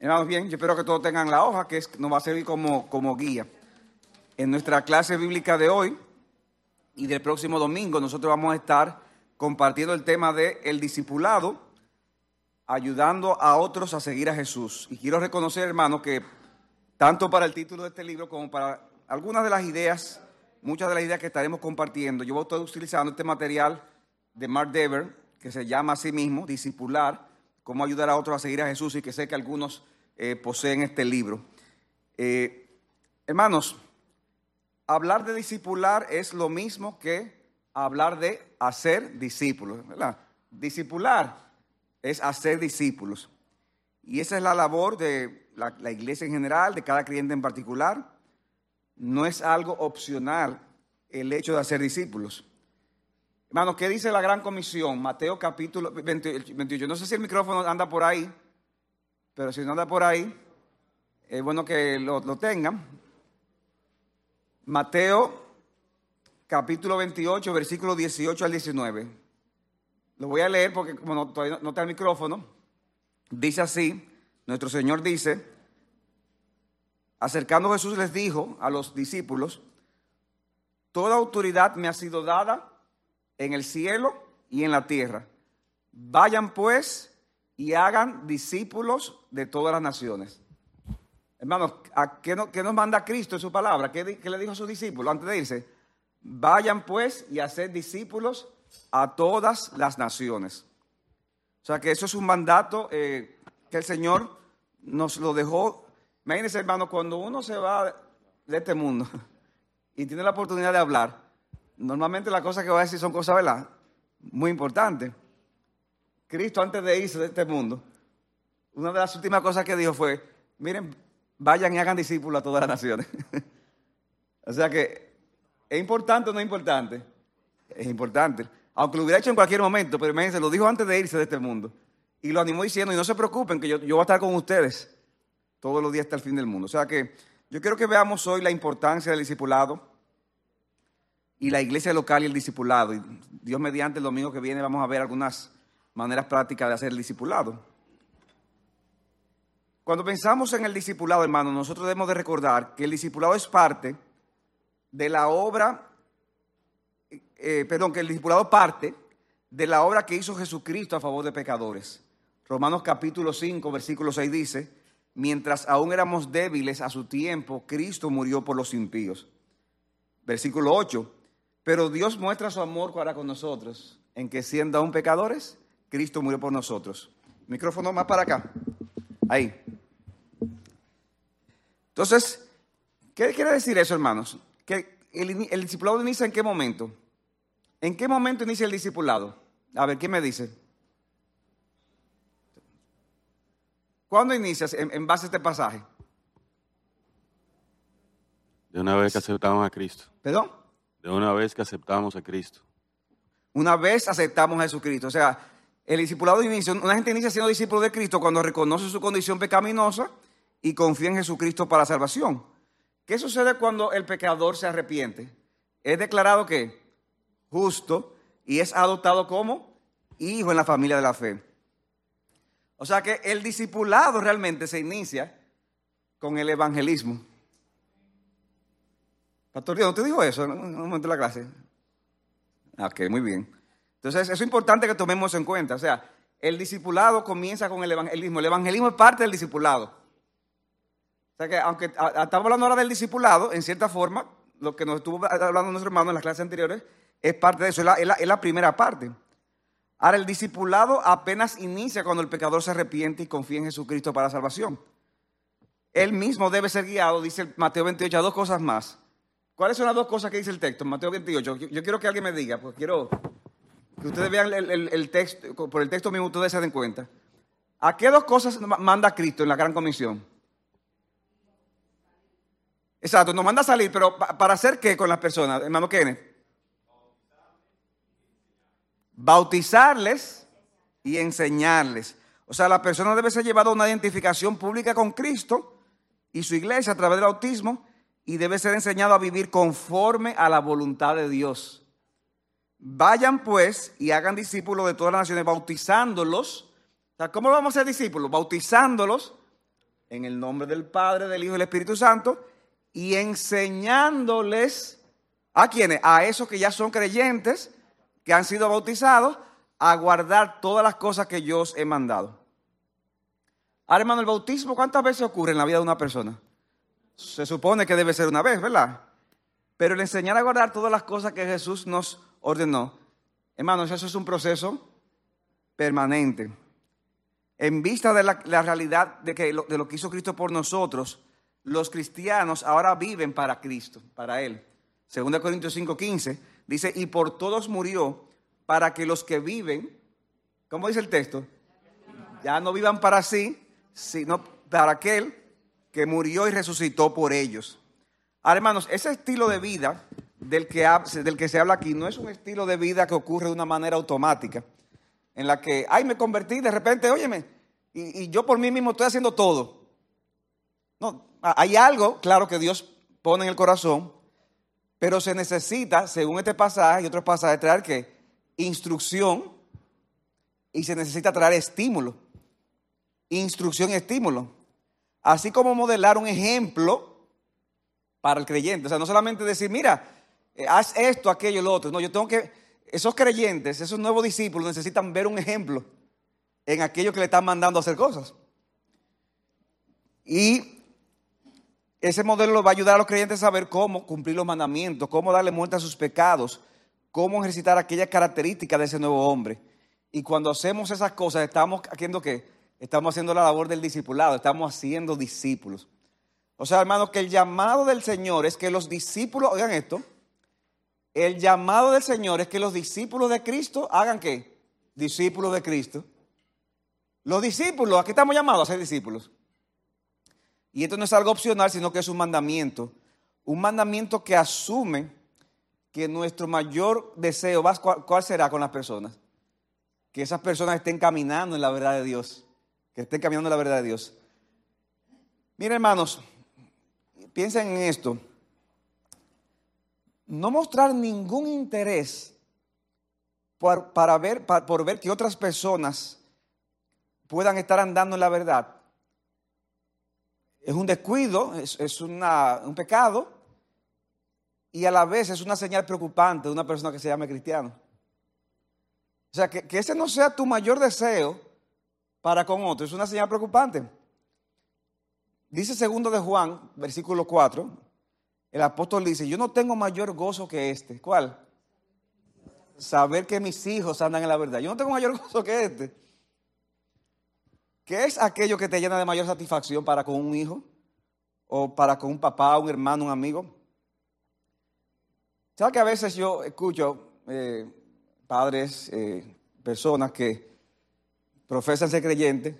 Hermanos, bien, yo espero que todos tengan la hoja, que nos va a servir como, como guía. En nuestra clase bíblica de hoy y del próximo domingo, nosotros vamos a estar compartiendo el tema de discipulado, ayudando a otros a seguir a Jesús. Y quiero reconocer, hermanos, que tanto para el título de este libro como para algunas de las ideas, muchas de las ideas que estaremos compartiendo, yo voy a estar utilizando este material de Mark Dever, que se llama a sí mismo Discipular, cómo ayudar a otros a seguir a Jesús y que sé que algunos eh, poseen este libro. Eh, hermanos, hablar de discipular es lo mismo que hablar de hacer discípulos. Discipular es hacer discípulos. Y esa es la labor de la, la iglesia en general, de cada creyente en particular. No es algo opcional el hecho de hacer discípulos. Hermanos, ¿qué dice la gran comisión? Mateo capítulo 28. No sé si el micrófono anda por ahí, pero si no anda por ahí, es bueno que lo, tengan. Mateo capítulo 28, versículo 18 al 19. Lo voy a leer porque como no, todavía no está el micrófono, dice así, nuestro Señor dice, acercando Jesús les dijo a los discípulos, toda autoridad me ha sido dada en el cielo y en la tierra. Vayan pues y hagan discípulos de todas las naciones. Hermanos, qué, nos manda Cristo en su palabra? ¿Qué, le dijo a sus discípulos antes de irse? Vayan pues y hacer discípulos a todas las naciones. O sea que eso es un mandato eh, que el Señor nos lo dejó. Imagínense, hermano, cuando uno se va de este mundo y tiene la oportunidad de hablar, Normalmente las cosas que voy a decir son cosas, ¿verdad? Muy importantes. Cristo antes de irse de este mundo, una de las últimas cosas que dijo fue, miren, vayan y hagan discípulos a todas las naciones. o sea que, ¿es importante o no es importante? Es importante. Aunque lo hubiera hecho en cualquier momento, pero imagínense, lo dijo antes de irse de este mundo. Y lo animó diciendo, y no se preocupen, que yo, yo voy a estar con ustedes todos los días hasta el fin del mundo. O sea que yo quiero que veamos hoy la importancia del discipulado y la iglesia local y el discipulado. Y Dios mediante el domingo que viene vamos a ver algunas maneras prácticas de hacer el discipulado. Cuando pensamos en el discipulado, hermano, nosotros debemos de recordar que el discipulado es parte de la obra, eh, perdón, que el discipulado parte de la obra que hizo Jesucristo a favor de pecadores. Romanos capítulo 5, versículo 6 dice, mientras aún éramos débiles a su tiempo, Cristo murió por los impíos. Versículo 8, pero Dios muestra su amor para con nosotros en que siendo aún pecadores, Cristo murió por nosotros. Micrófono más para acá. Ahí. Entonces, ¿qué quiere decir eso, hermanos? Que el, el discipulado inicia en qué momento? ¿En qué momento inicia el discipulado? A ver, ¿qué me dice? ¿Cuándo inicias en, en, base a este pasaje? De una vez que aceptamos a Cristo. ¿Perdón? De una vez que aceptamos a Cristo. Una vez aceptamos a Jesucristo. O sea, el discipulado inicia, una gente inicia siendo discípulo de Cristo cuando reconoce su condición pecaminosa y confía en Jesucristo para la salvación. ¿Qué sucede cuando el pecador se arrepiente? Es declarado que justo y es adoptado como hijo en la familia de la fe. O sea que el discipulado realmente se inicia con el evangelismo. Pastor ¿no te dijo eso en un momento la clase? Ah, ok, muy bien. Entonces, eso es importante que tomemos en cuenta. O sea, el discipulado comienza con el evangelismo. El evangelismo es parte del discipulado. O sea que, aunque estamos hablando ahora del discipulado, en cierta forma, lo que nos estuvo hablando nuestro hermano en las clases anteriores, es parte de eso, es la, primera parte. Ahora, el discipulado apenas inicia cuando el pecador se arrepiente y confía en Jesucristo para la salvación. Él mismo debe ser guiado, dice Mateo 28, a dos cosas más. ¿Cuáles son las dos cosas que dice el texto? Mateo 28. Yo, quiero que alguien me diga, porque quiero que ustedes vean el, texto, por el texto mismo ustedes se den cuenta. ¿A qué dos cosas manda Cristo en la gran comisión? Exacto, nos manda a salir, pero ¿para hacer qué con las personas, hermano Kenneth? Bautizarles y enseñarles. O sea, la persona debe ser llevada a una identificación pública con Cristo y su iglesia a través del bautismo y debe ser enseñado a vivir conforme a la voluntad de Dios. Vayan pues y hagan discípulos de todas las naciones, bautizándolos. ¿Cómo vamos a ser discípulos? Bautizándolos en el nombre del Padre, del Hijo y del Espíritu Santo, y enseñándoles a quienes, a esos que ya son creyentes, que han sido bautizados, a guardar todas las cosas que yo os he mandado. Ahora, hermano, el bautismo, ¿cuántas veces ocurre en la vida de una persona? Se supone que debe ser una vez, ¿verdad? Pero el enseñar a guardar todas las cosas que Jesús nos ordenó, hermanos, eso es un proceso permanente. En vista de la, realidad de, que de lo que hizo Cristo por nosotros, los cristianos ahora viven para Cristo, para Él. 2 Corintios 5:15 dice, y por todos murió para que los que viven, ¿cómo dice el texto? Ya no vivan para sí, sino para aquel que murió y resucitó por ellos. Ahora, hermanos, ese estilo de vida del que, del que se habla aquí no es un estilo de vida que ocurre de una manera automática, en la que, ay, me convertí de repente, óyeme, y, y yo por mí mismo estoy haciendo todo. No, hay algo, claro, que Dios pone en el corazón, pero se necesita, según este pasaje y otros pasajes, traer que instrucción y se necesita traer estímulo. Instrucción y estímulo. Así como modelar un ejemplo para el creyente. O sea, no solamente decir, mira, eh, haz esto, aquello, lo otro. No, yo tengo que, esos creyentes, esos nuevos discípulos necesitan ver un ejemplo en aquello que le están mandando a hacer cosas. Y ese modelo va a ayudar a los creyentes a saber cómo cumplir los mandamientos, cómo darle muerte a sus pecados, cómo ejercitar aquellas características de ese nuevo hombre. Y cuando hacemos esas cosas, estamos haciendo qué? Estamos haciendo la labor del discipulado, estamos haciendo discípulos. O sea, hermanos, que el llamado del Señor es que los discípulos, oigan esto, el llamado del Señor es que los discípulos de Cristo hagan qué? Discípulos de Cristo. Los discípulos, aquí estamos llamados a ser discípulos. Y esto no es algo opcional, sino que es un mandamiento. Un mandamiento que asume que nuestro mayor deseo, ¿cuál será con las personas? Que esas personas estén caminando en la verdad de Dios. Que estén caminando en la verdad de Dios. Miren, hermanos, piensen en esto. No mostrar ningún interés por, para ver, por ver que otras personas puedan estar andando en la verdad. Es un descuido, es, un pecado, y a la vez es una señal preocupante de una persona que se llame cristiano. O sea, que, ese no sea tu mayor deseo para con otro, es una señal preocupante. Dice segundo de Juan, versículo 4, el apóstol dice, yo no tengo mayor gozo que este. ¿Cuál? Saber que mis hijos andan en la verdad. Yo no tengo mayor gozo que este. ¿Qué es aquello que te llena de mayor satisfacción para con un hijo? ¿O para con un papá, un hermano, un amigo? ¿Sabes que a veces yo escucho eh, padres, eh, personas que profesan ser creyentes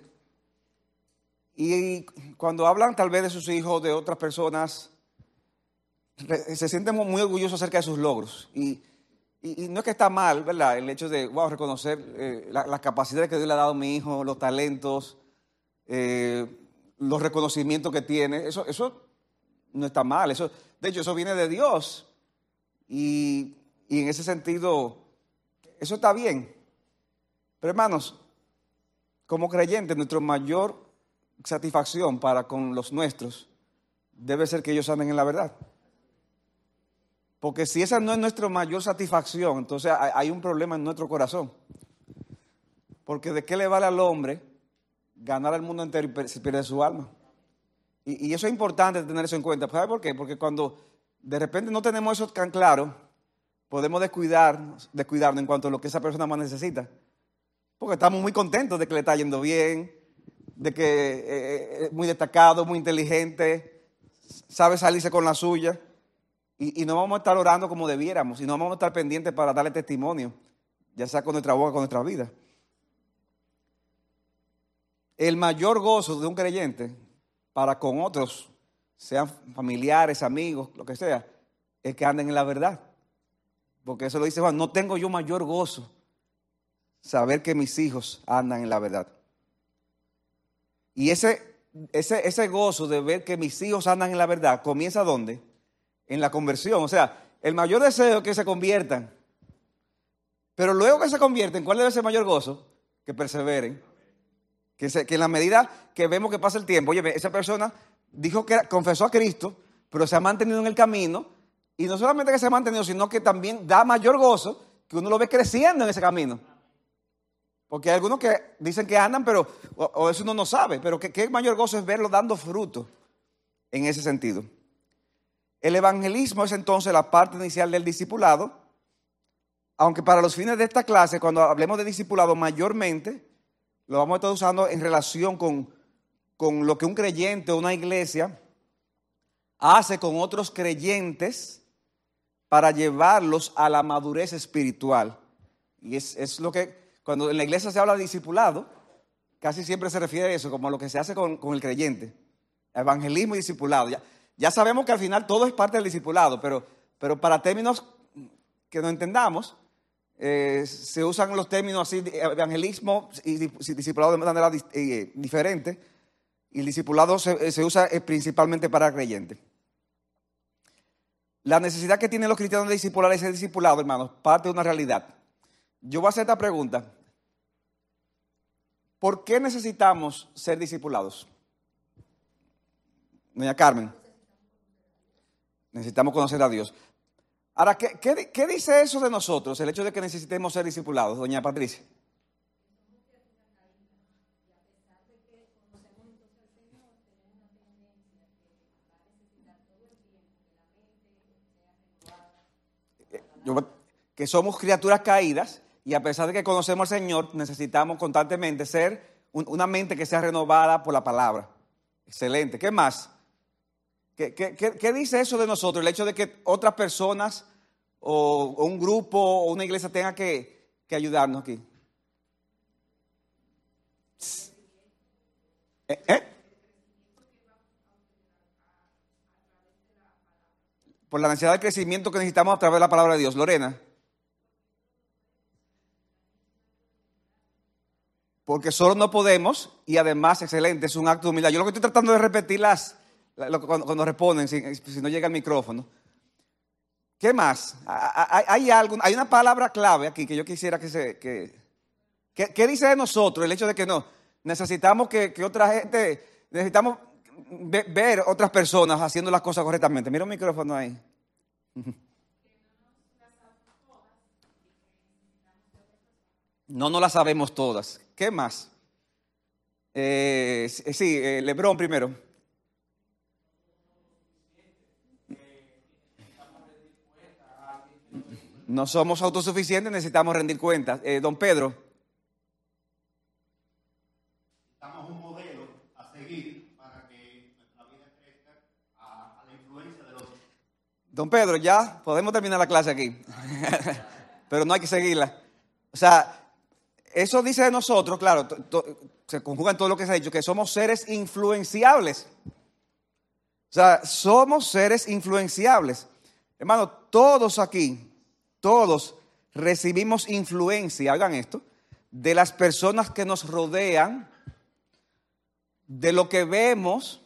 y cuando hablan tal vez de sus hijos, de otras personas, se sienten muy orgullosos acerca de sus logros. Y, no es que está mal, ¿verdad? El hecho de, wow, reconocer eh, las capacidades que Dios le ha dado a mi hijo, los talentos, los reconocimientos que tiene. Eso, eso no está mal. Eso, de hecho, eso viene de Dios. Y, en ese sentido, eso está bien. Pero hermanos, como creyentes, nuestra mayor satisfacción para con los nuestros debe ser que ellos anden en la verdad. Porque si esa no es nuestra mayor satisfacción, entonces hay un problema en nuestro corazón. Porque de qué le vale al hombre ganar al mundo entero se pierde su alma. Y, eso es importante tener eso en cuenta. ¿Sabe por qué? Porque cuando de repente no tenemos eso tan claro, podemos descuidar, descuidarnos en cuanto a lo que esa persona más necesita. Porque estamos muy contentos de que le está yendo bien, de que eh, eh, es muy destacado, muy inteligente, sabe salirse con la suya. Y, no vamos a estar orando como debiéramos, y no vamos a estar pendientes para darle testimonio, ya sea con nuestra boca, con nuestra vida. El mayor gozo de un creyente para con otros sean familiares, amigos, lo que sea, es que anden en la verdad. Porque eso lo dice Juan, no tengo yo mayor gozo saber que mis hijos andan en la verdad. Y ese, ese, ese gozo de ver que mis hijos andan en la verdad comienza ¿dónde? En la conversión. O sea, el mayor deseo es que se conviertan. Pero luego que se convierten, ¿cuál debe ser el mayor gozo? Que perseveren. Que, en la medida que vemos que pasa el tiempo, oye, esa persona dijo que confesó a Cristo, pero se ha mantenido en el camino, y no solamente que se ha mantenido, sino que también da mayor gozo que uno lo ve creciendo en ese camino. Porque hay algunos que dicen que andan, pero, o, eso uno no sabe, pero que mayor gozo es verlo dando fruto en ese sentido. El evangelismo es entonces la parte inicial del discipulado, aunque para los fines de esta clase, cuando hablemos de discipulado, mayormente lo vamos a estar usando en relación con, con lo que un creyente o una iglesia hace con otros creyentes para llevarlos a la madurez espiritual. Y es, es lo que, cuando en la iglesia se habla de discipulado, casi siempre se refiere a eso, como a lo que se hace con, con el creyente. Evangelismo y discipulado. Ya, ya sabemos que al final todo es parte del discipulado, pero, pero para términos que no entendamos, eh, se usan los términos así, evangelismo y di- discipulado de manera eh, diferente, y el discipulado se, se usa eh, principalmente para creyentes. La necesidad que tienen los cristianos de discipular y ser discipulado, hermanos, parte de una realidad. Yo voy a hacer esta pregunta. ¿Por qué necesitamos ser discipulados? Doña Carmen. Necesitamos conocer a Dios. Ahora, ¿qué, qué- qué dice eso de nosotros, el hecho de que necesitemos ser discipulados, doña Patricia? Yo- que somos criaturas caídas y a pesar de que conocemos al Señor, necesitamos constantemente ser un- una mente que sea renovada por la palabra. Excelente. ¿Qué más? ¿Qué, dice eso de nosotros? El hecho de que otras personas o, un grupo o una iglesia tenga que, que ayudarnos aquí. ¿Eh? ¿Eh? Por la necesidad de crecimiento que necesitamos a través de la palabra de Dios. Lorena. Porque solo no podemos y además, excelente, es un acto de humildad. Yo lo que estoy tratando de repetir las, cuando, cuando responden, si, si no llega el micrófono. ¿Qué más? Ha- ha- Hay, algo, hay una palabra clave aquí que yo quisiera que se... Que, ¿qué, dice de nosotros el hecho de que no? Necesitamos que, que otra gente, necesitamos ve- ver otras personas haciendo las cosas correctamente. Mira un micrófono ahí. No, no las sabemos todas. ¿Qué más? Eh, sí, eh, Lebrón primero. No somos autosuficientes, necesitamos rendir cuentas. Eh, don Pedro, Estamos un modelo a seguir para que nuestra vida crezca a, a la influencia de los don Pedro, ya podemos terminar la clase aquí. Pero no hay que seguirla. O sea, eso dice de nosotros, claro, to- to- se conjuga en todo lo que se ha dicho, que somos seres influenciables. O sea, somos seres influenciables. Hermano, todos aquí, todos recibimos influencia, hagan esto, de las personas que nos rodean, de lo que vemos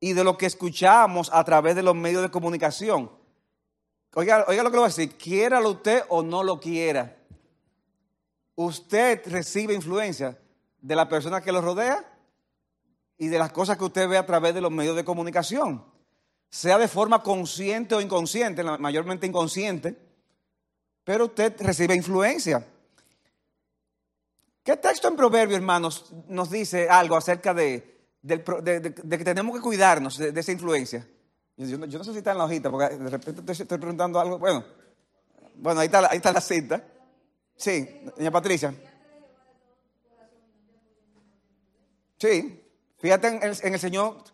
y de lo que escuchamos a través de los medios de comunicación. Oiga, oiga lo que le voy a decir, quiéralo usted o no lo quiera. Usted recibe influencia de la persona que lo rodea y de las cosas que usted ve a través de los medios de comunicación, sea de forma consciente o inconsciente, mayormente inconsciente, pero usted recibe influencia. ¿Qué texto en Proverbio, hermanos, nos dice algo acerca de, que tenemos que cuidarnos de, esa influencia? Yo no, sé si está en la hojita, porque de repente te estoy preguntando algo. Bueno, bueno ahí, está, la- ahí está la cita. Sí, doña Patricia. Sí, fíjate en el Señor,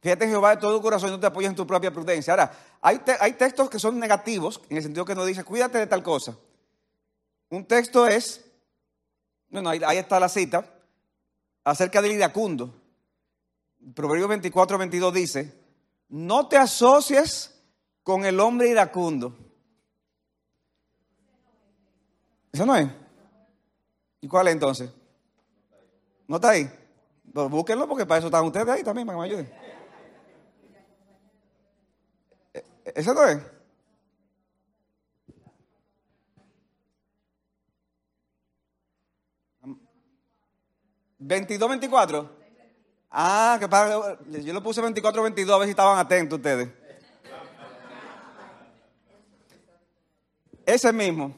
fíjate Jehová de todo corazón no te apoyes en tu propia prudencia. Ahora, hay, hay textos que son negativos, en el sentido que nos dice, cuídate de tal cosa. Un texto es, bueno, ahí, ahí está la cita, acerca del iracundo. Proverbio 24, 22 dice, no te asocies con el hombre iracundo. ¿Eso no es? ¿Y cuál es entonces? ¿No está ahí? Pues búsquenlo porque para eso están ustedes ahí también, para que me ayuden. ¿E- ¿Ese no es? 22, 24. Ah, que para, yo lo puse 24, 22, a ver si estaban atentos ustedes. Ese mismo.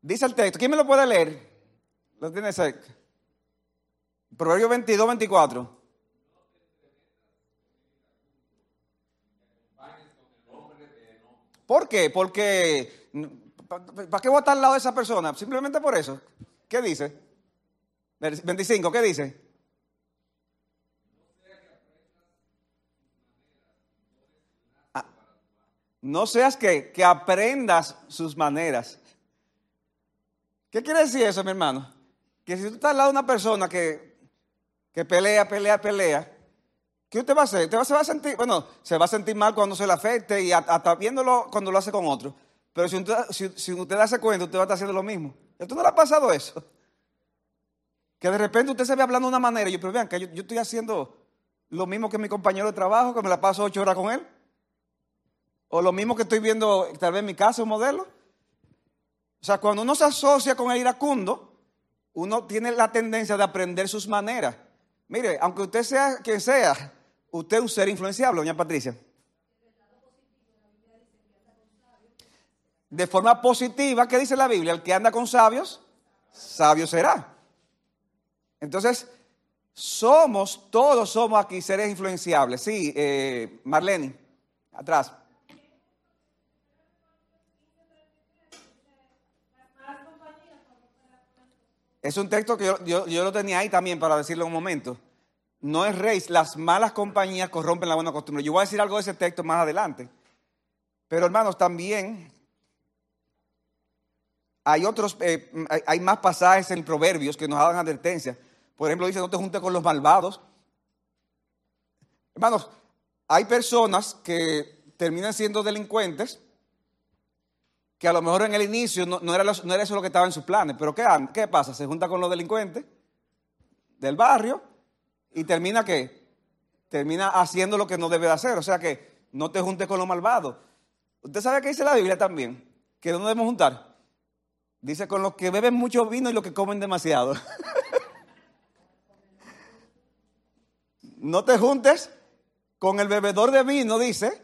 Dice el texto. ¿Quién me lo puede leer? Lo tiene cerca. Proverbio 22, 24. ¿Por qué? Porque, ¿para qué estar al lado de esa persona? Simplemente por eso. ¿Qué dice? 25, ¿qué dice? Ah, no seas que, que aprendas sus maneras. ¿Qué quiere decir eso, mi hermano? Que si tú estás al lado de una persona que, que pelea, pelea, pelea, ¿Qué usted va a hacer? Usted se va a sentir, bueno, se va a sentir mal cuando se le afecte y hasta viéndolo cuando lo hace con otro. Pero si usted, si, usted hace cuenta, usted va a estar haciendo lo mismo. ¿A usted no le ha pasado eso? Que de repente usted se ve hablando de una manera y yo, pero vean, que yo, yo, estoy haciendo lo mismo que mi compañero de trabajo, que me la paso ocho horas con él. O lo mismo que estoy viendo tal vez en mi casa, un modelo. O sea, cuando uno se asocia con el iracundo, uno tiene la tendencia de aprender sus maneras. Mire, aunque usted sea quien sea, usted es un ser influenciable, doña Patricia. De forma positiva, ¿qué dice la Biblia? El que anda con sabios, sabio será. Entonces, somos, todos somos aquí seres influenciables. Sí, eh, Marlene, atrás. Es un texto que yo, yo, lo tenía ahí también para decirlo un momento no es rey, las malas compañías corrompen la buena costumbre. Yo voy a decir algo de ese texto más adelante. Pero hermanos, también hay otros, eh, hay más pasajes en Proverbios que nos dan advertencia. Por ejemplo, dice, no te juntes con los malvados. Hermanos, hay personas que terminan siendo delincuentes que a lo mejor en el inicio no, era, no era, eso lo que estaba en sus planes. Pero ¿qué, ¿qué pasa? Se junta con los delincuentes del barrio y termina que termina haciendo lo que no debe de hacer. O sea que no te juntes con lo malvado. Usted sabe que dice la Biblia también, que no debemos juntar. Dice con los que beben mucho vino y los que comen demasiado. no te juntes con el bebedor de vino, dice,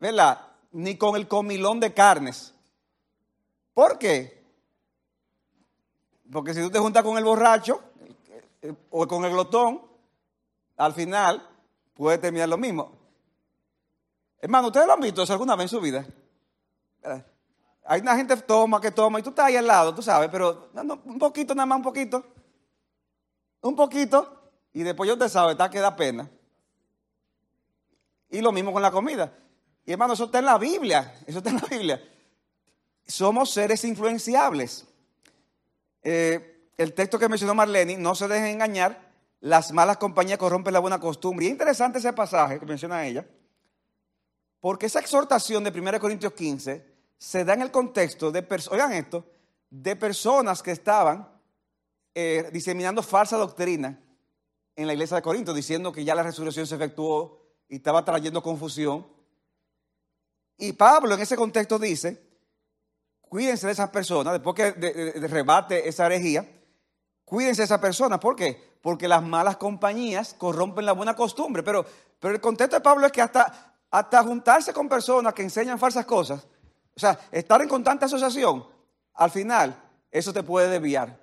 ¿verdad? Ni con el comilón de carnes. ¿Por qué? Porque si tú te juntas con el borracho o con el glotón, al final puede terminar lo mismo. Hermano, ¿ustedes lo han visto eso alguna vez en su vida? Hay una gente que toma, que toma, y tú estás ahí al lado, tú sabes, pero un poquito, nada más un poquito. Un poquito, y después yo te sabe, está que da pena. Y lo mismo con la comida. Y hermano, eso está en la Biblia, eso está en la Biblia. Somos seres influenciables. Eh, el texto que mencionó Marlene, no se dejen engañar, las malas compañías corrompen la buena costumbre. Y es interesante ese pasaje que menciona ella, porque esa exhortación de 1 Corintios 15 se da en el contexto de, oigan esto, de personas que estaban eh, diseminando falsa doctrina en la iglesia de Corinto, diciendo que ya la resurrección se efectuó y estaba trayendo confusión. Y Pablo en ese contexto dice, cuídense de esas personas, después que rebate esa herejía, cuídense de esas personas. ¿Por qué? Porque las malas compañías corrompen la buena costumbre. Pero, pero el contexto de Pablo es que hasta, hasta juntarse con personas que enseñan falsas cosas, o sea, estar en constante asociación, al final eso te puede desviar.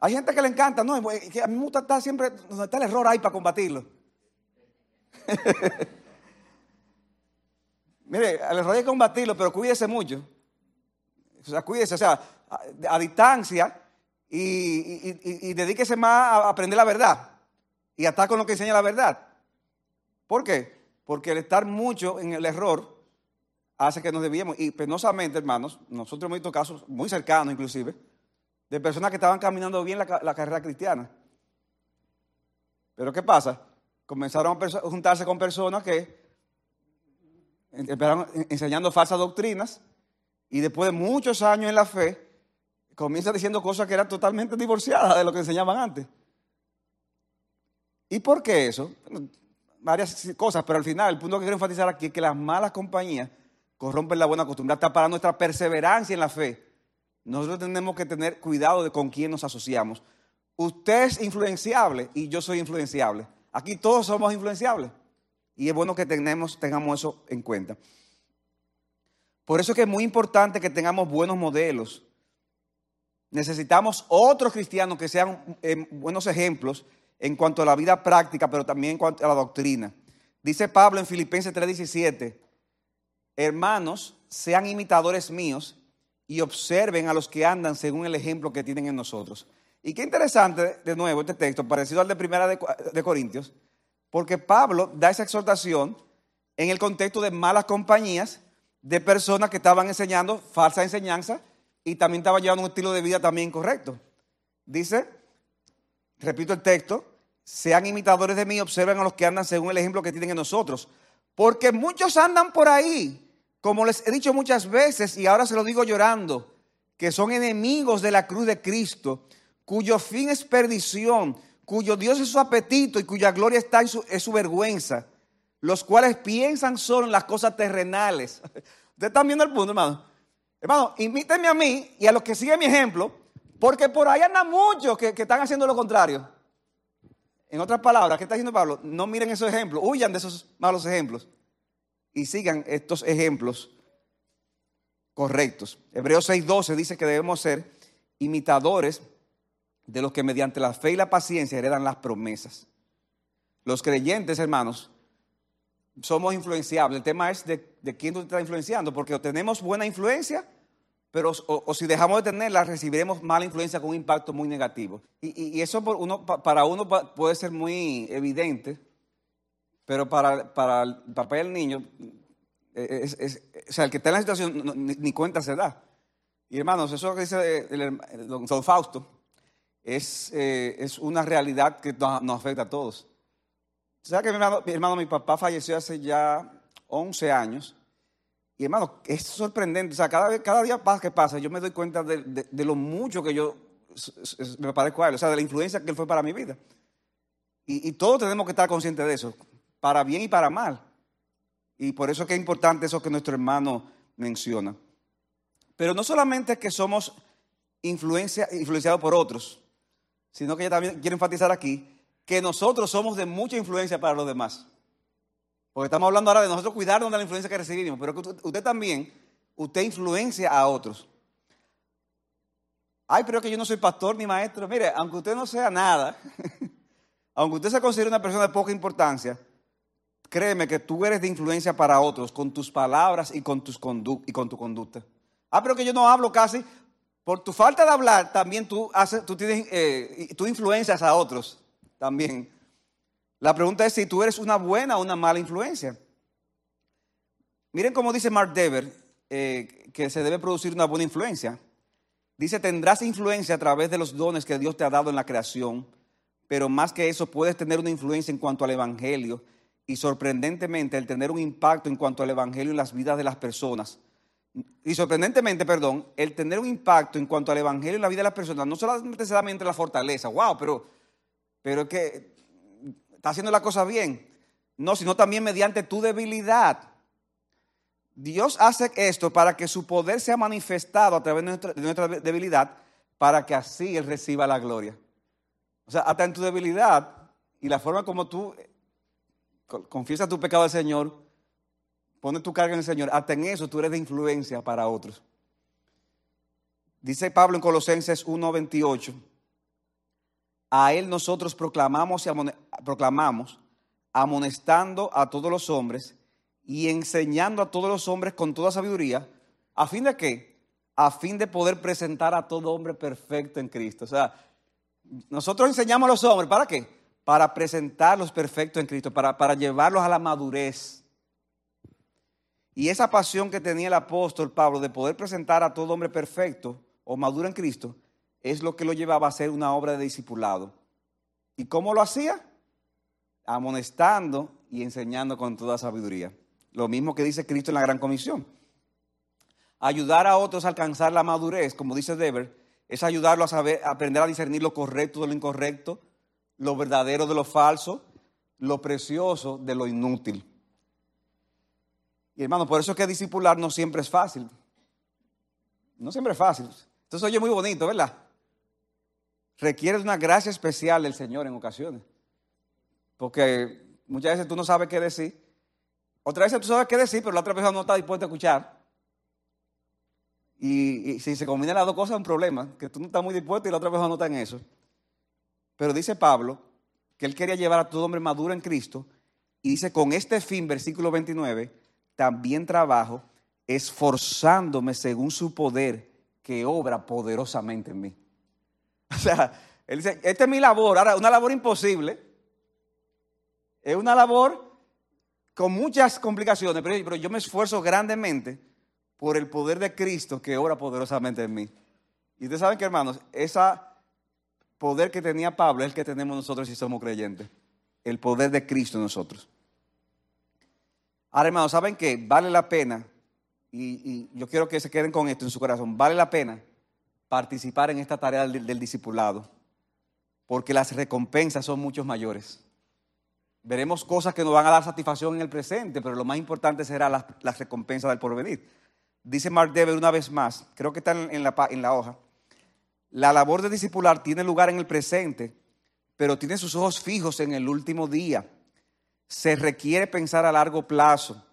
Hay gente que le encanta, no, a mí me gusta estar siempre donde está el error ahí para combatirlo. Mire, el error hay que combatirlo, pero cuídese mucho. O sea, cuídese, o sea, a distancia, y, dedíquese más a aprender la verdad y a estar con lo que enseña la verdad. ¿Por qué? Porque el estar mucho en el error hace que nos debíamos. Y penosamente, hermanos, nosotros hemos visto casos muy cercanos inclusive, de personas que estaban caminando bien la, la carrera cristiana. Pero ¿qué pasa? Comenzaron a juntarse con personas que empezaron enseñando falsas doctrinas y después de muchos años en la fe, comienza diciendo cosas que eran totalmente divorciadas de lo que enseñaban antes. ¿Y por qué eso? varias cosas, pero al final el punto que quiero enfatizar aquí es que las malas compañías corrompen la buena costumbre, hasta para nuestra perseverancia en la fe. Nosotros tenemos que tener cuidado de con quién nos asociamos, usted es influenciable y yo soy influenciable. Aquí todos somos influenciables. Y es bueno que tengamos eso en cuenta. Por eso es que es muy importante que tengamos buenos modelos. Necesitamos otros cristianos que sean eh, buenos ejemplos en cuanto a la vida práctica, pero también en cuanto a la doctrina. Dice Pablo en Filipenses 3:17, hermanos, sean imitadores míos y observen a los que andan según el ejemplo que tienen en nosotros. Y qué interesante, de nuevo, este texto, parecido al de Primera de, Corintios, porque Pablo da esa exhortación en el contexto de malas compañías, de personas que estaban enseñando falsa enseñanza y también estaban llevando un estilo de vida también incorrecto. Dice, repito el texto, sean imitadores de mí, observen a los que andan según el ejemplo que tienen en nosotros, porque muchos andan por ahí como les he dicho muchas veces y ahora se lo digo llorando, que son enemigos de la cruz de Cristo, cuyo fin es perdición, cuyo Dios es su apetito y cuya gloria está en su, su vergüenza, los cuales piensan solo en las cosas terrenales. Ustedes están viendo el punto, hermano. Hermano, imítenme a mí y a los que siguen mi ejemplo, porque por ahí andan muchos que, que están haciendo lo contrario. En otras palabras, ¿qué está diciendo Pablo? No miren esos ejemplos, huyan de esos malos ejemplos y sigan estos ejemplos correctos. Hebreos 6:12 dice que debemos ser imitadores de los que mediante la fe y la paciencia heredan las promesas. Los creyentes, hermanos, somos influenciables. El tema es de, quién te estás influenciando, porque tenemos buena influencia, pero o, si dejamos de tenerla, recibiremos mala influencia con un impacto muy negativo. Y, eso uno, para uno puede ser muy evidente, pero para, el papá y el niño, eh, es, o sea, el que está en la situación ni, cuenta se da. Y hermanos, eso que dice el, don, Fausto eh, es, una realidad que nos, afecta a todos. Sea que mi hermano, mi hermano, mi papá falleció hace ya 11 años. Y hermano, es sorprendente. O sea, cada, día que pasa, yo me doy cuenta de, lo mucho que yo me parezco a él. O sea, de la influencia que él fue para mi vida. Y, todos tenemos que estar conscientes de eso para bien y para mal. Y por eso es que es importante eso que nuestro hermano menciona. Pero no solamente es que somos influencia, influenciados por otros, sino que yo también quiero enfatizar aquí que nosotros somos de mucha influencia para los demás. Porque estamos hablando ahora de nosotros cuidarnos de la influencia que recibimos, pero que usted también, usted influencia a otros. Ay, pero que yo no soy pastor ni maestro. Mire, aunque usted no sea nada, aunque usted se considere una persona de poca importancia, créeme que tú eres de influencia para otros con tus palabras y con, tus y con tu conducta. Ah, pero que yo no hablo casi. Por tu falta de hablar, también tú, haces, tú, tienes, eh, tú influencias a otros también. La pregunta es si tú eres una buena o una mala influencia. Miren cómo dice Mark Dever eh, que se debe producir una buena influencia. Dice, tendrás influencia a través de los dones que Dios te ha dado en la creación, pero más que eso puedes tener una influencia en cuanto al Evangelio y sorprendentemente el tener un impacto en cuanto al Evangelio en las vidas de las personas. Y sorprendentemente, perdón, el tener un impacto en cuanto al Evangelio en la vida de las personas, no solamente se da la fortaleza, wow, pero, pero es que está haciendo la cosa bien. No, sino también mediante tu debilidad. Dios hace esto para que su poder sea manifestado a través de nuestra, de nuestra debilidad, para que así Él reciba la gloria. O sea, hasta en tu debilidad y la forma como tú confiesa tu pecado al Señor, pone tu carga en el Señor, hasta en eso tú eres de influencia para otros. Dice Pablo en Colosenses 1:28, a Él nosotros proclamamos y proclamamos, amonestando a todos los hombres y enseñando a todos los hombres con toda sabiduría, a fin de qué? A fin de poder presentar a todo hombre perfecto en Cristo. O sea, nosotros enseñamos a los hombres, ¿para qué? para presentarlos perfectos en Cristo, para, para llevarlos a la madurez. Y esa pasión que tenía el apóstol Pablo de poder presentar a todo hombre perfecto o maduro en Cristo, es lo que lo llevaba a hacer una obra de discipulado. ¿Y cómo lo hacía? Amonestando y enseñando con toda sabiduría. Lo mismo que dice Cristo en la Gran Comisión. Ayudar a otros a alcanzar la madurez, como dice Deber, es ayudarlo a saber, a aprender a discernir lo correcto de lo incorrecto, lo verdadero de lo falso, lo precioso de lo inútil. Y hermano, por eso es que discipular no siempre es fácil. No siempre es fácil. Entonces oye muy bonito, ¿verdad? Requiere una gracia especial del Señor en ocasiones. Porque muchas veces tú no sabes qué decir. Otras veces tú sabes qué decir, pero la otra persona no está dispuesta a escuchar. Y, y si se combinan las dos cosas es un problema, que tú no estás muy dispuesto y la otra persona no está en eso. Pero dice Pablo que él quería llevar a todo hombre maduro en Cristo y dice, con este fin, versículo 29, también trabajo esforzándome según su poder que obra poderosamente en mí. O sea, él dice, esta es mi labor, ahora una labor imposible, es una labor con muchas complicaciones, pero, yo me esfuerzo grandemente por el poder de Cristo que obra poderosamente en mí. Y ustedes saben que, hermanos, ese poder que tenía Pablo es el que tenemos nosotros si somos creyentes. El poder de Cristo en nosotros. Ahora, hermanos, ¿saben que Vale la pena, y, yo quiero que se queden con esto en su corazón, vale la pena participar en esta tarea del, discipulado, porque las recompensas son muchos mayores. Veremos cosas que nos van a dar satisfacción en el presente, pero lo más importante será las, las recompensas del porvenir. Dice Mark Dever una vez más, creo que está en la, en la hoja, la labor de discipular tiene lugar en el presente, pero tiene sus ojos fijos en el último día se requiere pensar a largo plazo.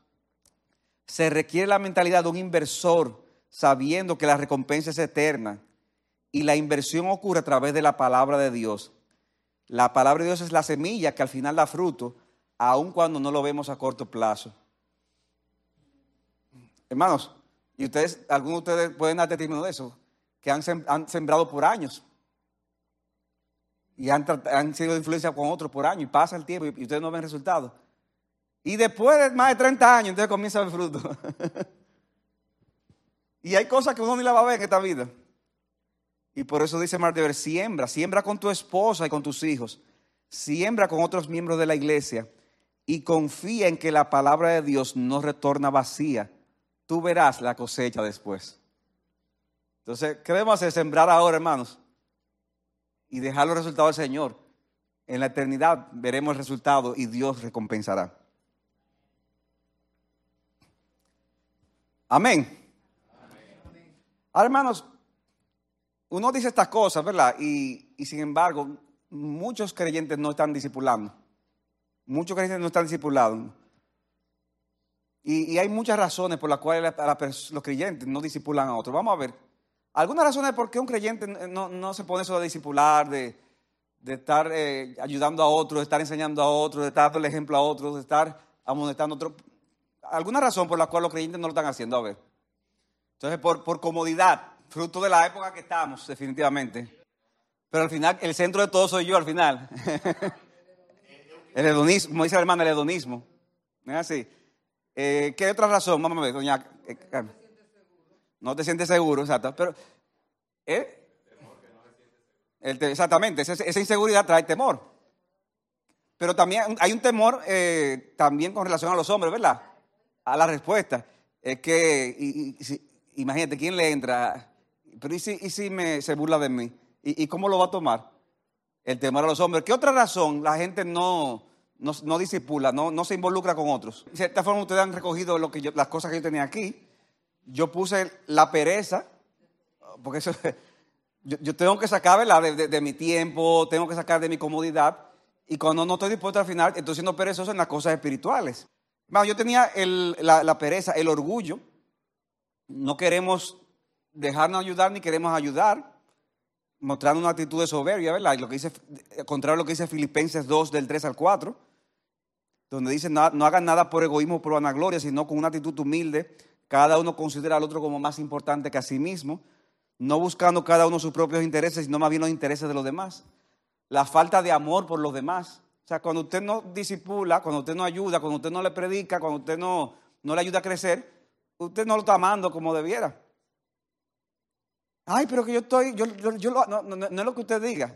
Se requiere la mentalidad de un inversor sabiendo que la recompensa es eterna. Y la inversión ocurre a través de la palabra de Dios. La palabra de Dios es la semilla que al final da fruto, aun cuando no lo vemos a corto plazo. Hermanos, y ustedes, algunos de ustedes pueden dar testimonio de eso, que han, sembrado por años y han, sido de influencia con otros por años y pasa el tiempo y, ustedes no ven resultados. Y después de más de 30 años, entonces comienza ver fruto. y hay cosas que uno ni la va a ver en esta vida. Y por eso dice Mardever, siembra, siembra con tu esposa y con tus hijos, siembra con otros miembros de la iglesia y confía en que la palabra de Dios no retorna vacía. Tú verás la cosecha después. Entonces, ¿qué debemos hacer? Sembrar ahora, hermanos y dejar los resultados del Señor. En la eternidad veremos el resultado y Dios recompensará. Amén. Ahora, hermanos, uno dice estas cosas, ¿verdad? Y, sin embargo, muchos creyentes no están discipulando. Muchos creyentes no están discipulando. Y, hay muchas razones por las cuales los creyentes no discipulan a otros. Vamos a ver ¿Alguna razón de por qué un creyente no, se pone eso de discipular, de, estar eh, ayudando a otros, de estar enseñando a otros, de estar dando el ejemplo a otros, de estar amonestando a otros? ¿Alguna razón por la cual los creyentes no lo están haciendo? A ver. Entonces, por, por comodidad, fruto de la época que estamos, definitivamente. Pero al final, el centro de todo soy yo al final. el hedonismo, como dice la hermana, el hedonismo. ¿Es así? Eh, ¿Qué otra razón? Vamos a ver, doña. Eh, no te sientes seguro, exacto. Pero, ¿eh? exactamente, esa, inseguridad trae temor. Pero también hay un temor eh, también con relación a los hombres, ¿verdad? A la respuesta. Es que, imagínate, ¿quién le entra? Pero ¿y si, me, se burla de mí? ¿Y, cómo lo va a tomar? El temor a los hombres. ¿Qué otra razón la gente no, no, disipula, no, no se involucra con otros? De cierta forma, ustedes han recogido lo que las cosas que yo tenía aquí yo puse la pereza, porque yo, tengo que sacar de, mi tiempo, tengo que sacar de mi comodidad, y cuando no estoy dispuesto al final, estoy siendo perezoso en las cosas espirituales. yo tenía la, pereza, el orgullo, no queremos dejarnos ayudar ni queremos ayudar, mostrando una actitud de soberbia, ¿verdad? Y lo que dice, contrario a lo que dice Filipenses 2, del 3 al 4, donde dice, no, no hagan nada por egoísmo o por vanagloria, sino con una actitud humilde, cada uno considera al otro como más importante que a sí mismo, no buscando cada uno sus propios intereses, sino más bien los intereses de los demás. La falta de amor por los demás. O sea, cuando usted no disipula, cuando usted no ayuda, cuando usted no le predica, cuando usted no, no le ayuda a crecer, usted no lo está amando como debiera. Ay, pero que yo estoy, yo, no, no, es lo que usted diga.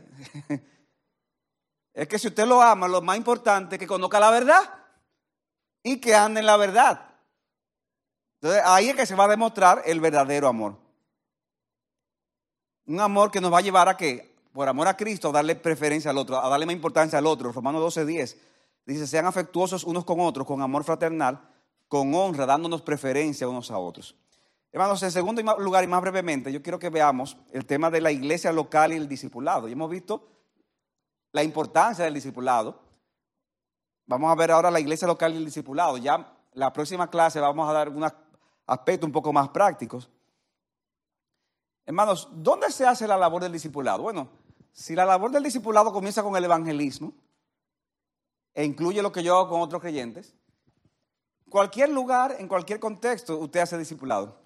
es que si usted lo ama, lo más importante es que conozca la verdad y que ande en la verdad. Entonces ahí es que se va a demostrar el verdadero amor. Un amor que nos va a llevar a que, por amor a Cristo, a darle preferencia al otro, a darle más importancia al otro. Romanos 12, 10 dice, sean afectuosos unos con otros, con amor fraternal, con honra, dándonos preferencia unos a otros. Hermanos, en segundo lugar y más brevemente, yo quiero que veamos el tema de la iglesia local y el discipulado. Y hemos visto la importancia del discipulado. Vamos a ver ahora la iglesia local y el discipulado. Ya la próxima clase vamos a dar unos aspectos un poco más prácticos. Hermanos, ¿dónde se hace la labor del discipulado? Bueno, si la labor del discipulado comienza con el evangelismo e incluye lo que yo hago con otros creyentes, cualquier lugar, en cualquier contexto, usted hace discipulado.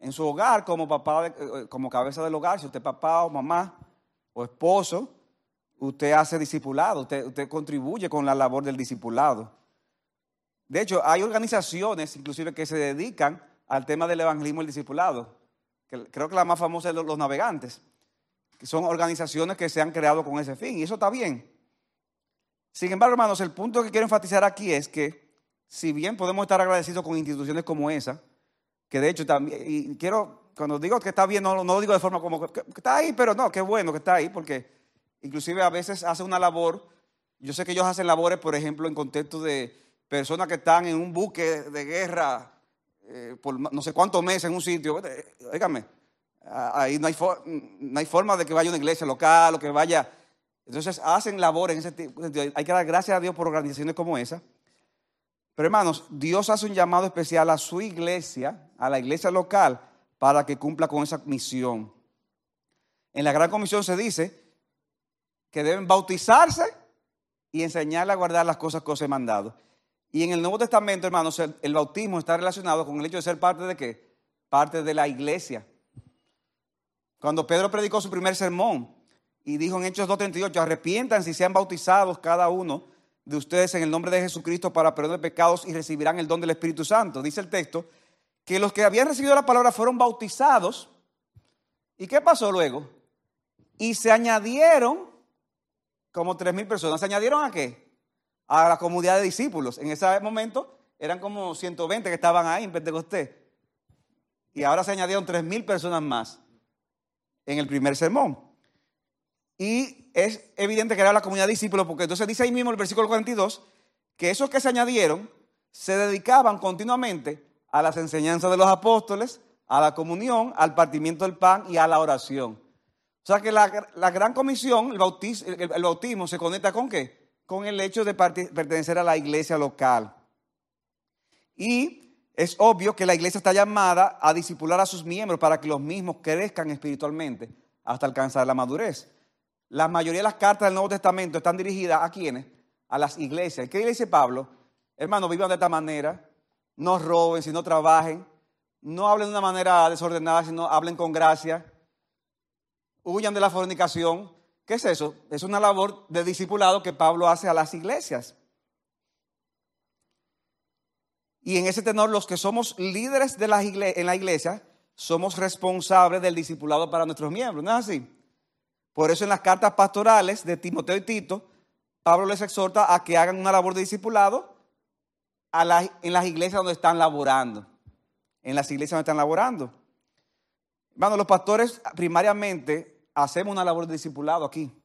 En su hogar, como papá, eh, como cabeza del hogar, si usted es papá o mamá o esposo, usted hace discipulado, usted, usted contribuye con la labor del discipulado. De hecho, hay organizaciones inclusive que se dedican al tema del evangelismo y el discipulado creo que la más famosa es los navegantes, que son organizaciones que se han creado con ese fin, y eso está bien. Sin embargo, hermanos, el punto que quiero enfatizar aquí es que, si bien podemos estar agradecidos con instituciones como esa, que de hecho también, y quiero, cuando digo que está bien, no, lo digo de forma como está ahí, pero no, qué bueno que está ahí, porque inclusive a veces hace una labor, yo sé que ellos hacen labores, por ejemplo, en contexto de personas que están en un buque de guerra eh, por no sé cuántos meses en un sitio, dígame, ahí no hay, no hay forma de que vaya una iglesia local o que vaya. Entonces hacen labores en ese tipo. Hay que dar gracias a Dios por organizaciones como esa. Pero hermanos, Dios hace un llamado especial a su iglesia, a la iglesia local, para que cumpla con esa misión. En la gran comisión se dice que deben bautizarse y enseñarle a guardar las cosas que os he mandado. Y en el Nuevo Testamento, hermanos, el, bautismo está relacionado con el hecho de ser parte de qué? Parte de la iglesia. Cuando Pedro predicó su primer sermón y dijo en Hechos 2.38, arrepientan y sean bautizados cada uno de ustedes en el nombre de Jesucristo para perdón de pecados y recibirán el don del Espíritu Santo. Dice el texto que los que habían recibido la palabra fueron bautizados. ¿Y qué pasó luego? Y se añadieron como tres mil personas. ¿Se añadieron a qué? a la comunidad de discípulos. En ese momento eran como 120 que estaban ahí en Pentecostés. Y ahora se añadieron 3.000 personas más en el primer sermón. Y es evidente que era la comunidad de discípulos, porque entonces dice ahí mismo el versículo 42 que esos que se añadieron se dedicaban continuamente a las enseñanzas de los apóstoles, a la comunión, al partimiento del pan y a la oración. O sea que la, gran comisión, el bautismo, el bautismo se conecta con qué? con el hecho de pertenecer a la iglesia local. Y es obvio que la iglesia está llamada a disipular a sus miembros para que los mismos crezcan espiritualmente hasta alcanzar la madurez. La mayoría de las cartas del Nuevo Testamento están dirigidas a quienes? A las iglesias. ¿Qué dice Pablo? Hermanos, vivan de esta manera, no roben, sino trabajen, no hablen de una manera desordenada, sino hablen con gracia, huyan de la fornicación, ¿Qué es eso? Es una labor de discipulado que Pablo hace a las iglesias. Y en ese tenor, los que somos líderes de en la iglesia, somos responsables del discipulado para nuestros miembros. ¿No es así? Por eso en las cartas pastorales de Timoteo y Tito, Pablo les exhorta a que hagan una labor de discipulado en las iglesias donde están laborando. En las iglesias donde están laborando. Bueno, los pastores primariamente hacemos una labor de discipulado aquí,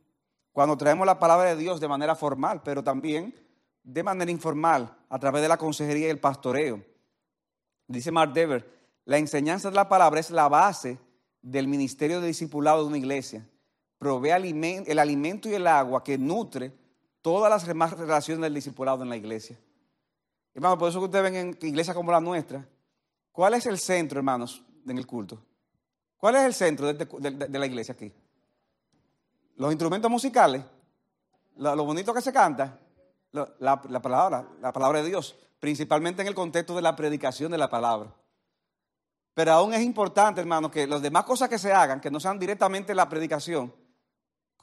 cuando traemos la palabra de Dios de manera formal, pero también de manera informal, a través de la consejería y el pastoreo. Dice Mark Dever, la enseñanza de la palabra es la base del ministerio de discipulado de una iglesia. Provee el alimento y el agua que nutre todas las demás relaciones del discipulado en la iglesia. Hermanos, por eso que ustedes ven en iglesias como la nuestra, ¿cuál es el centro, hermanos, en el culto? ¿Cuál es el centro de la iglesia aquí? los instrumentos musicales, lo, bonito que se canta, la, palabra, la palabra de Dios, principalmente en el contexto de la predicación de la palabra. Pero aún es importante, hermano, que las demás cosas que se hagan, que no sean directamente la predicación,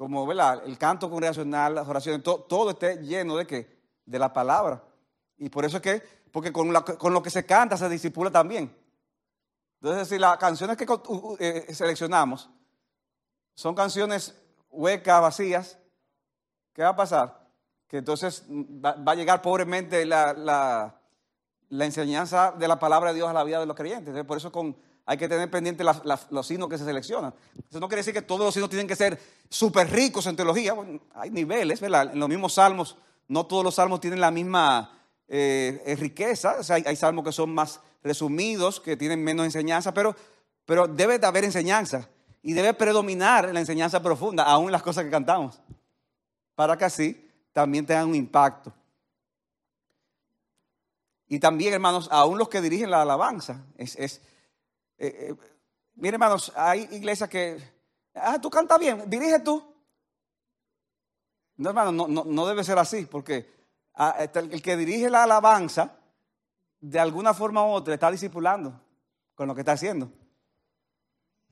como el canto congregacional, las oraciones, todo, esté lleno de qué? De la palabra. Y por eso es que, porque con, lo que se canta se disipula también. Entonces, si las canciones que eh, seleccionamos son canciones huecas, vacías, ¿qué va a pasar? Que entonces va, a llegar pobremente la, la, enseñanza de la palabra de Dios a la vida de los creyentes. por eso con, hay que tener pendiente los signos que se seleccionan. Eso no quiere decir que todos los signos tienen que ser súper ricos en teología. hay niveles, ¿verdad? En los mismos salmos, no todos los salmos tienen la misma eh, riqueza. O sea, hay, salmos que son más resumidos, que tienen menos enseñanza, pero, debe de haber enseñanza y debe predominar la enseñanza profunda, aún las cosas que cantamos, para que así también tengan un impacto. Y también, hermanos, aún los que dirigen la alabanza. Es eh, eh, miren, hermanos, hay iglesias que, ah, tú cantas bien, dirige tú. No, hermano, no, no, no debe ser así, porque ah, este, el que dirige la alabanza, de alguna forma u otra, está discipulando con lo que está haciendo.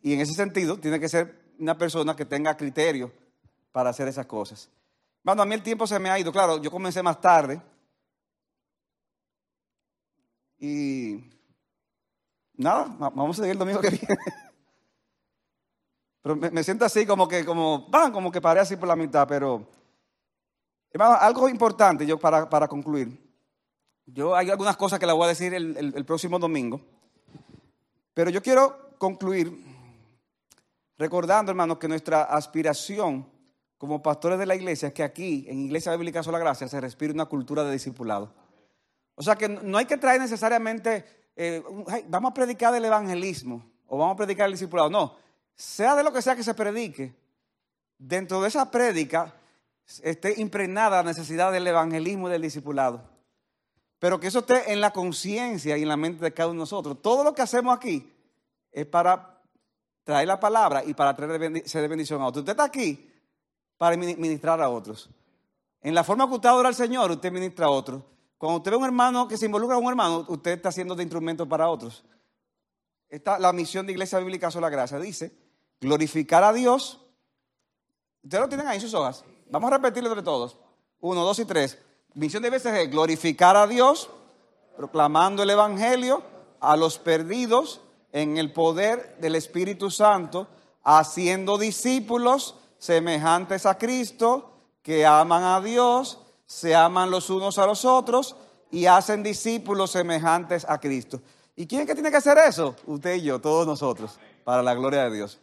Y en ese sentido, tiene que ser una persona que tenga criterio para hacer esas cosas. Bueno, a mí el tiempo se me ha ido. Claro, yo comencé más tarde. Y nada, vamos a seguir el domingo que viene. Pero me, siento así como que, como, van, como que paré así por la mitad, pero, hermano, algo importante yo para, para concluir. Yo hay algunas cosas que le voy a decir el, el, próximo domingo, pero yo quiero concluir recordando, hermanos, que nuestra aspiración como pastores de la iglesia es que aquí, en Iglesia Bíblica Sola Gracia, se respire una cultura de discipulado. O sea que no hay que traer necesariamente, eh, vamos a predicar del evangelismo o vamos a predicar el discipulado. No, sea de lo que sea que se predique, dentro de esa prédica esté impregnada la necesidad del evangelismo y del discipulado. Pero que eso esté en la conciencia y en la mente de cada uno de nosotros. Todo lo que hacemos aquí es para traer la palabra y para traer ser de bendición a otros. Usted está aquí para ministrar a otros. En la forma que usted adora al Señor, usted ministra a otros. Cuando usted ve a un hermano que se involucra a un hermano, usted está haciendo de instrumento para otros. Esta, la misión de Iglesia Bíblica Sola Gracia dice, glorificar a Dios. Ustedes lo tienen ahí en sus hojas. Vamos a repetirlo entre todos. Uno, dos y tres. Misión de veces es glorificar a Dios, proclamando el Evangelio a los perdidos en el poder del Espíritu Santo, haciendo discípulos semejantes a Cristo, que aman a Dios se aman los unos a los otros y hacen discípulos semejantes a Cristo. ¿Y quién es que tiene que hacer eso? Usted y yo, todos nosotros, para la gloria de Dios.